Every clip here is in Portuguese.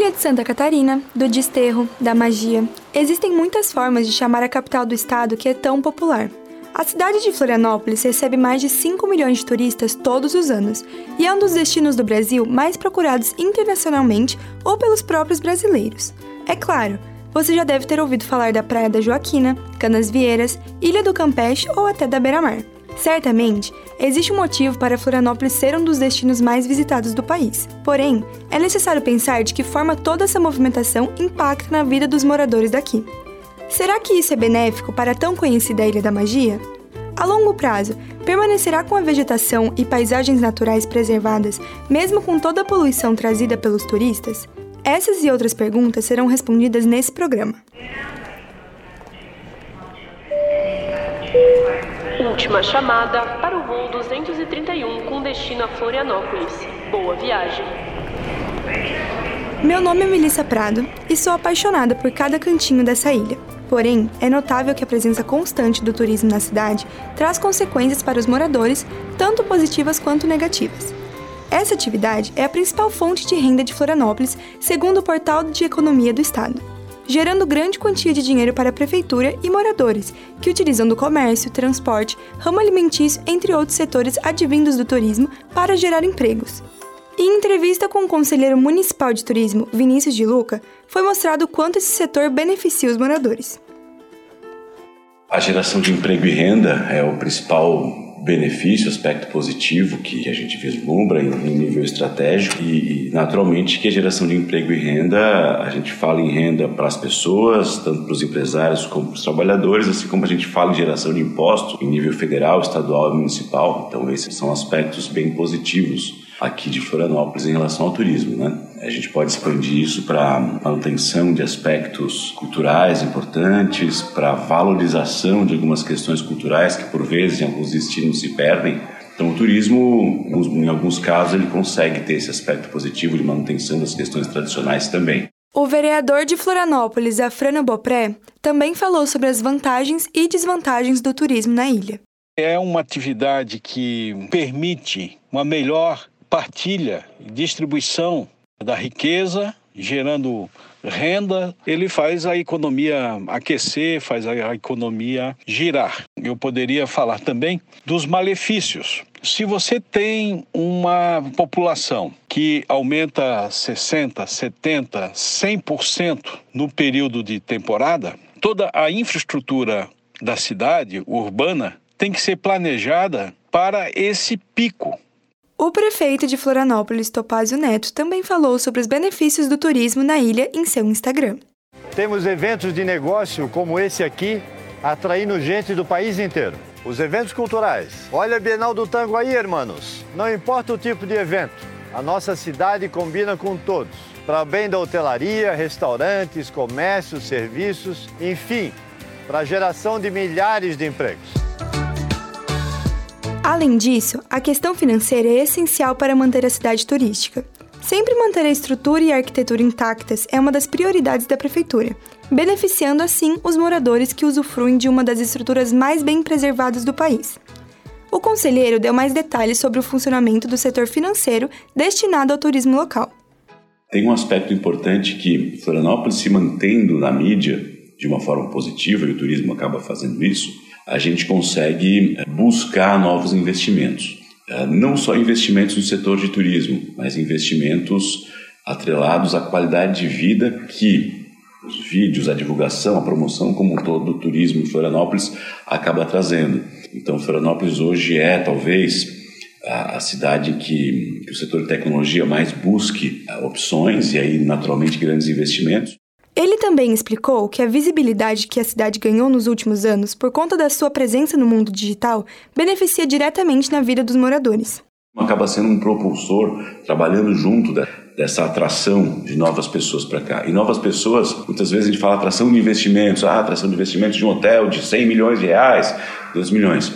Ilha de Santa Catarina, do desterro, da magia. Existem muitas formas de chamar a capital do estado que é tão popular. A cidade de Florianópolis recebe mais de 5 milhões de turistas todos os anos e é um dos destinos do Brasil mais procurados internacionalmente ou pelos próprios brasileiros. É claro, você já deve ter ouvido falar da Praia da Joaquina, Canas Vieiras, Ilha do Campeche ou até da Beira-Mar. Certamente, existe um motivo para Florianópolis ser um dos destinos mais visitados do país. Porém, é necessário pensar de que forma toda essa movimentação impacta na vida dos moradores daqui. Será que isso é benéfico para a tão conhecida Ilha da Magia? A longo prazo, permanecerá com a vegetação e paisagens naturais preservadas, mesmo com toda a poluição trazida pelos turistas? Essas e outras perguntas serão respondidas nesse programa. Última chamada para o voo 231 com destino a Florianópolis. Boa viagem. Meu nome é Melissa Prado e sou apaixonada por cada cantinho dessa ilha. Porém, é notável que a presença constante do turismo na cidade traz consequências para os moradores, tanto positivas quanto negativas. Essa atividade é a principal fonte de renda de Florianópolis, segundo o Portal de Economia do Estado, gerando grande quantia de dinheiro para a prefeitura e moradores, que utilizam do comércio, transporte, ramo alimentício, entre outros setores advindos do turismo, para gerar empregos. Em entrevista com o conselheiro municipal de turismo, Vinícius de Luca, foi mostrado quanto esse setor beneficia os moradores. A geração de emprego e renda é o principal benefício, aspecto positivo que a gente vislumbra em, em nível estratégico e, e, naturalmente que a geração de emprego e renda, a gente fala em renda para as pessoas, tanto para os empresários como para os trabalhadores, assim como a gente fala em geração de imposto em nível federal, estadual e municipal. Então esses são aspectos bem positivos aqui de Florianópolis em relação ao turismo, né? A gente pode expandir isso para manutenção de aspectos culturais importantes, para valorização de algumas questões culturais que por vezes em alguns destinos se perdem. Então o turismo, em alguns casos, ele consegue ter esse aspecto positivo de manutenção das questões tradicionais também. O vereador de Florianópolis, Afrano Bopré, também falou sobre as vantagens e desvantagens do turismo na ilha. É uma atividade que permite uma melhor partilha e distribuição da riqueza, gerando renda, ele faz a economia aquecer, faz a economia girar. Eu poderia falar também dos malefícios. Se você tem uma população que aumenta 60, 70, 100% no período de temporada, toda a infraestrutura da cidade urbana tem que ser planejada para esse pico o prefeito de Florianópolis, Topázio Neto, também falou sobre os benefícios do turismo na ilha em seu Instagram. Temos eventos de negócio como esse aqui, atraindo gente do país inteiro. Os eventos culturais. Olha a Bienal do Tango aí, hermanos. Não importa o tipo de evento, a nossa cidade combina com todos. Para bem da hotelaria, restaurantes, comércios, serviços, enfim, para a geração de milhares de empregos. Além disso, a questão financeira é essencial para manter a cidade turística. Sempre manter a estrutura e a arquitetura intactas é uma das prioridades da prefeitura, beneficiando assim os moradores que usufruem de uma das estruturas mais bem preservadas do país. O conselheiro deu mais detalhes sobre o funcionamento do setor financeiro destinado ao turismo local. Tem um aspecto importante que Florianópolis se mantendo na mídia de uma forma positiva, e o turismo acaba fazendo isso, a gente consegue eh, buscar novos investimentos. Eh, não só investimentos no setor de turismo, mas investimentos atrelados à qualidade de vida que os vídeos, a divulgação, a promoção como um todo do turismo em Florianópolis acaba trazendo. Então, Florianópolis hoje é talvez a, cidade que, que o setor de tecnologia mais busque eh, opções e aí naturalmente grandes investimentos. Ele também explicou que a visibilidade que a cidade ganhou nos últimos anos por conta da sua presença no mundo digital beneficia diretamente na vida dos moradores. Acaba sendo um propulsor trabalhando junto da, dessa atração de novas pessoas para cá. E novas pessoas, muitas vezes a gente fala atração de investimentos, ah, atração de investimentos de um hotel de 100 milhões de reais, 2 milhões.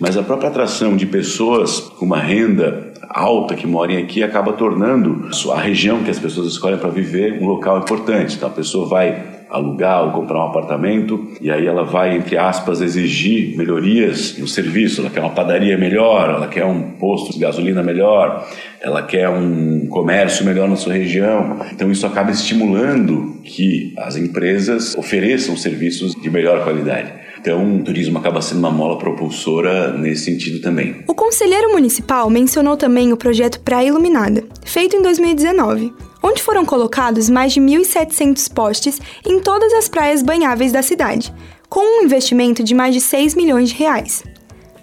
Mas a própria atração de pessoas com uma renda alta que morem aqui acaba tornando a região que as pessoas escolhem para viver um local importante. Então a pessoa vai alugar ou comprar um apartamento e aí ela vai, entre aspas, exigir melhorias no serviço. Ela quer uma padaria melhor, ela quer um posto de gasolina melhor, ela quer um comércio melhor na sua região. Então isso acaba estimulando que as empresas ofereçam serviços de melhor qualidade. Então, o turismo acaba sendo uma mola propulsora nesse sentido também. O conselheiro municipal mencionou também o projeto Praia Iluminada, feito em 2019, onde foram colocados mais de 1.700 postes em todas as praias banháveis da cidade, com um investimento de mais de 6 milhões de reais.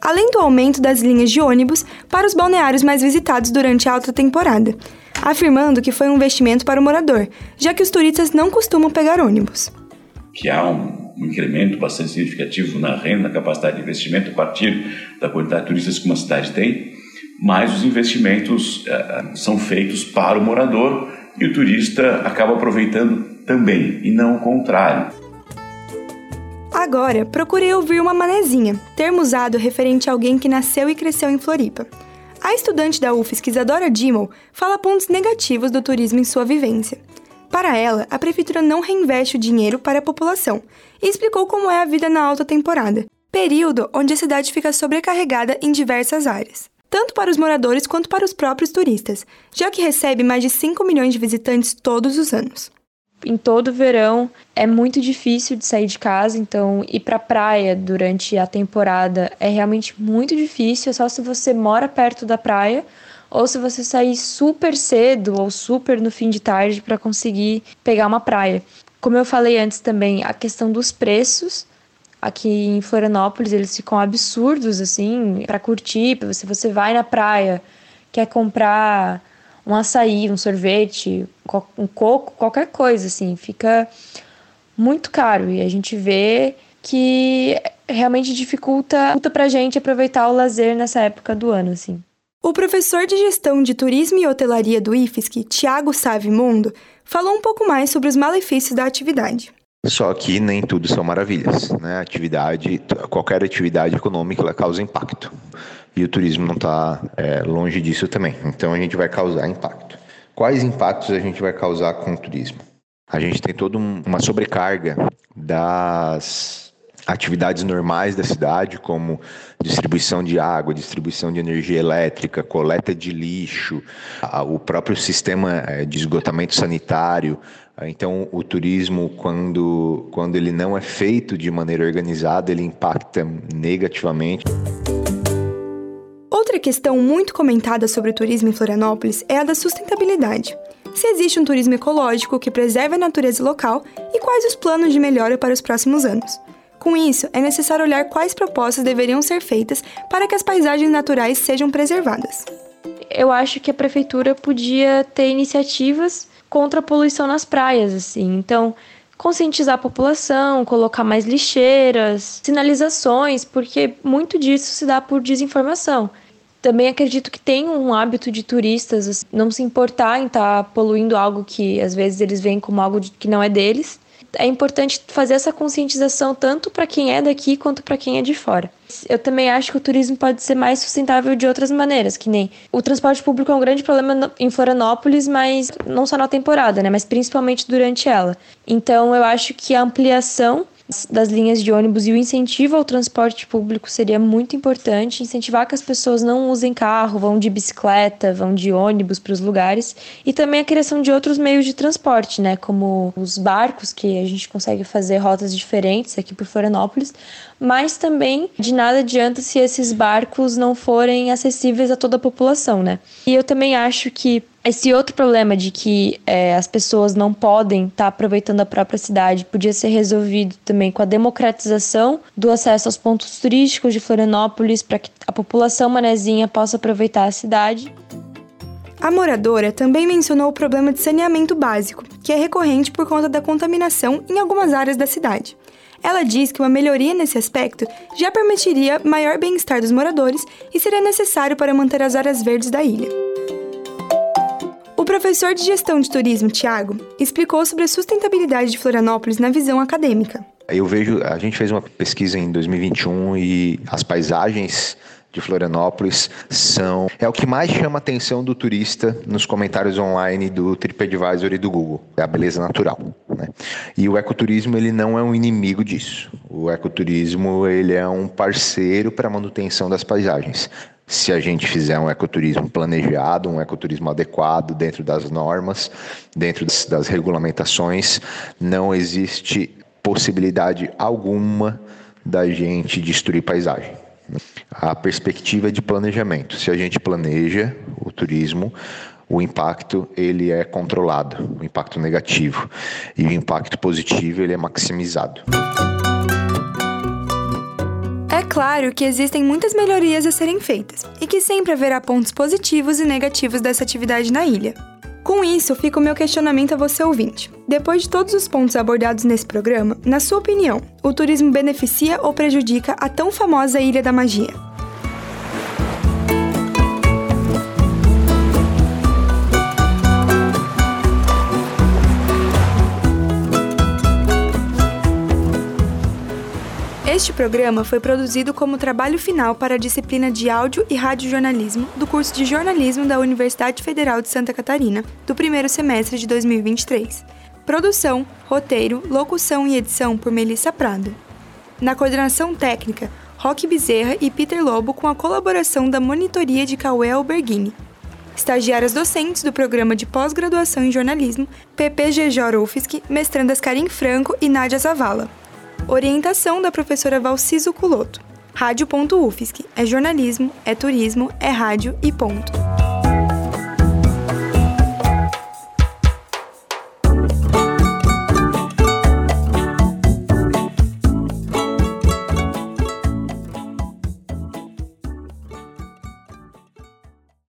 Além do aumento das linhas de ônibus para os balneários mais visitados durante a alta temporada, afirmando que foi um investimento para o morador, já que os turistas não costumam pegar ônibus. Que há um um incremento bastante significativo na renda, na capacidade de investimento a partir da quantidade de turistas que uma cidade tem, mas os investimentos uh, são feitos para o morador e o turista acaba aproveitando também, e não o contrário. Agora, procurei ouvir uma manezinha, termo usado referente a alguém que nasceu e cresceu em Floripa. A estudante da UFSC, Isadora Dimmel, fala pontos negativos do turismo em sua vivência. Para ela, a prefeitura não reinveste o dinheiro para a população e explicou como é a vida na alta temporada, período onde a cidade fica sobrecarregada em diversas áreas, tanto para os moradores quanto para os próprios turistas, já que recebe mais de 5 milhões de visitantes todos os anos. Em todo verão é muito difícil de sair de casa, então ir para a praia durante a temporada é realmente muito difícil, só se você mora perto da praia ou se você sair super cedo ou super no fim de tarde para conseguir pegar uma praia. Como eu falei antes também, a questão dos preços aqui em Florianópolis, eles ficam absurdos assim, para curtir, se você vai na praia, quer comprar um açaí, um sorvete, um coco, qualquer coisa assim, fica muito caro e a gente vê que realmente dificulta, dificulta pra gente aproveitar o lazer nessa época do ano, assim. O professor de gestão de turismo e hotelaria do IFSC, Tiago Savimondo, falou um pouco mais sobre os malefícios da atividade. Só que nem tudo são maravilhas, né? Atividade, qualquer atividade econômica ela causa impacto e o turismo não está é, longe disso também. Então a gente vai causar impacto. Quais impactos a gente vai causar com o turismo? A gente tem toda um, uma sobrecarga das atividades normais da cidade, como distribuição de água, distribuição de energia elétrica, coleta de lixo, o próprio sistema eh, de esgotamento sanitário. Então, o turismo, quando, quando ele não é feito de maneira organizada, ele impacta negativamente. Outra questão muito comentada sobre o turismo em Florianópolis é a da sustentabilidade. Se existe um turismo ecológico que preserve a natureza local e quais os planos de melhora para os próximos anos. Com isso, é necessário olhar quais propostas deveriam ser feitas para que as paisagens naturais sejam preservadas. Eu acho que a prefeitura podia ter iniciativas contra a poluição nas praias, assim. Então, conscientizar a população, colocar mais lixeiras, sinalizações, porque muito disso se dá por desinformação. Também acredito que tem um hábito de turistas assim, não se importar em estar tá poluindo algo que às vezes eles veem como algo que não é deles é importante fazer essa conscientização tanto para quem é daqui quanto para quem é de fora. Eu também acho que o turismo pode ser mais sustentável de outras maneiras, que nem o transporte público é um grande problema em Florianópolis, mas não só na temporada, né, mas principalmente durante ela. Então eu acho que a ampliação das linhas de ônibus e o incentivo ao transporte público seria muito importante, incentivar que as pessoas não usem carro, vão de bicicleta, vão de ônibus para os lugares, e também a criação de outros meios de transporte, né, como os barcos, que a gente consegue fazer rotas diferentes aqui por Florianópolis, mas também de nada adianta se esses barcos não forem acessíveis a toda a população, né? E eu também acho que esse outro problema de que é, as pessoas não podem estar tá aproveitando a própria cidade podia ser resolvido também com a democratização do acesso aos pontos turísticos de Florianópolis para que a população manezinha possa aproveitar a cidade. A moradora também mencionou o problema de saneamento básico, que é recorrente por conta da contaminação em algumas áreas da cidade. Ela diz que uma melhoria nesse aspecto já permitiria maior bem-estar dos moradores e seria necessário para manter as áreas verdes da ilha. O professor de gestão de turismo, Tiago, explicou sobre a sustentabilidade de Florianópolis na visão acadêmica. Eu vejo, a gente fez uma pesquisa em 2021 e as paisagens de Florianópolis são é o que mais chama a atenção do turista nos comentários online do TripAdvisor e do Google, é a beleza natural. Né? E o ecoturismo ele não é um inimigo disso. O ecoturismo ele é um parceiro para a manutenção das paisagens. Se a gente fizer um ecoturismo planejado, um ecoturismo adequado dentro das normas, dentro das, das regulamentações, não existe possibilidade alguma da gente destruir paisagem. A perspectiva é de planejamento. Se a gente planeja o turismo, o impacto ele é controlado, o impacto negativo, e o impacto positivo ele é maximizado. É claro que existem muitas melhorias a serem feitas e que sempre haverá pontos positivos e negativos dessa atividade na ilha. Com isso, fica o meu questionamento a você ouvinte. Depois de todos os pontos abordados nesse programa, na sua opinião, o turismo beneficia ou prejudica a tão famosa Ilha da Magia? Este programa foi produzido como trabalho final para a disciplina de Áudio e Radiojornalismo do curso de Jornalismo da Universidade Federal de Santa Catarina, do primeiro semestre de 2023. Produção, roteiro, locução e edição por Melissa Prado. Na coordenação técnica, Roque Bezerra e Peter Lobo com a colaboração da monitoria de Cauê Alberghini. Estagiárias docentes do programa de pós-graduação em jornalismo, PPG UFSC, mestrandas Karim Franco e Nádia Zavala. Orientação da professora Valciso Culoto. Rádio.UFSC. É jornalismo, é turismo, é rádio e ponto.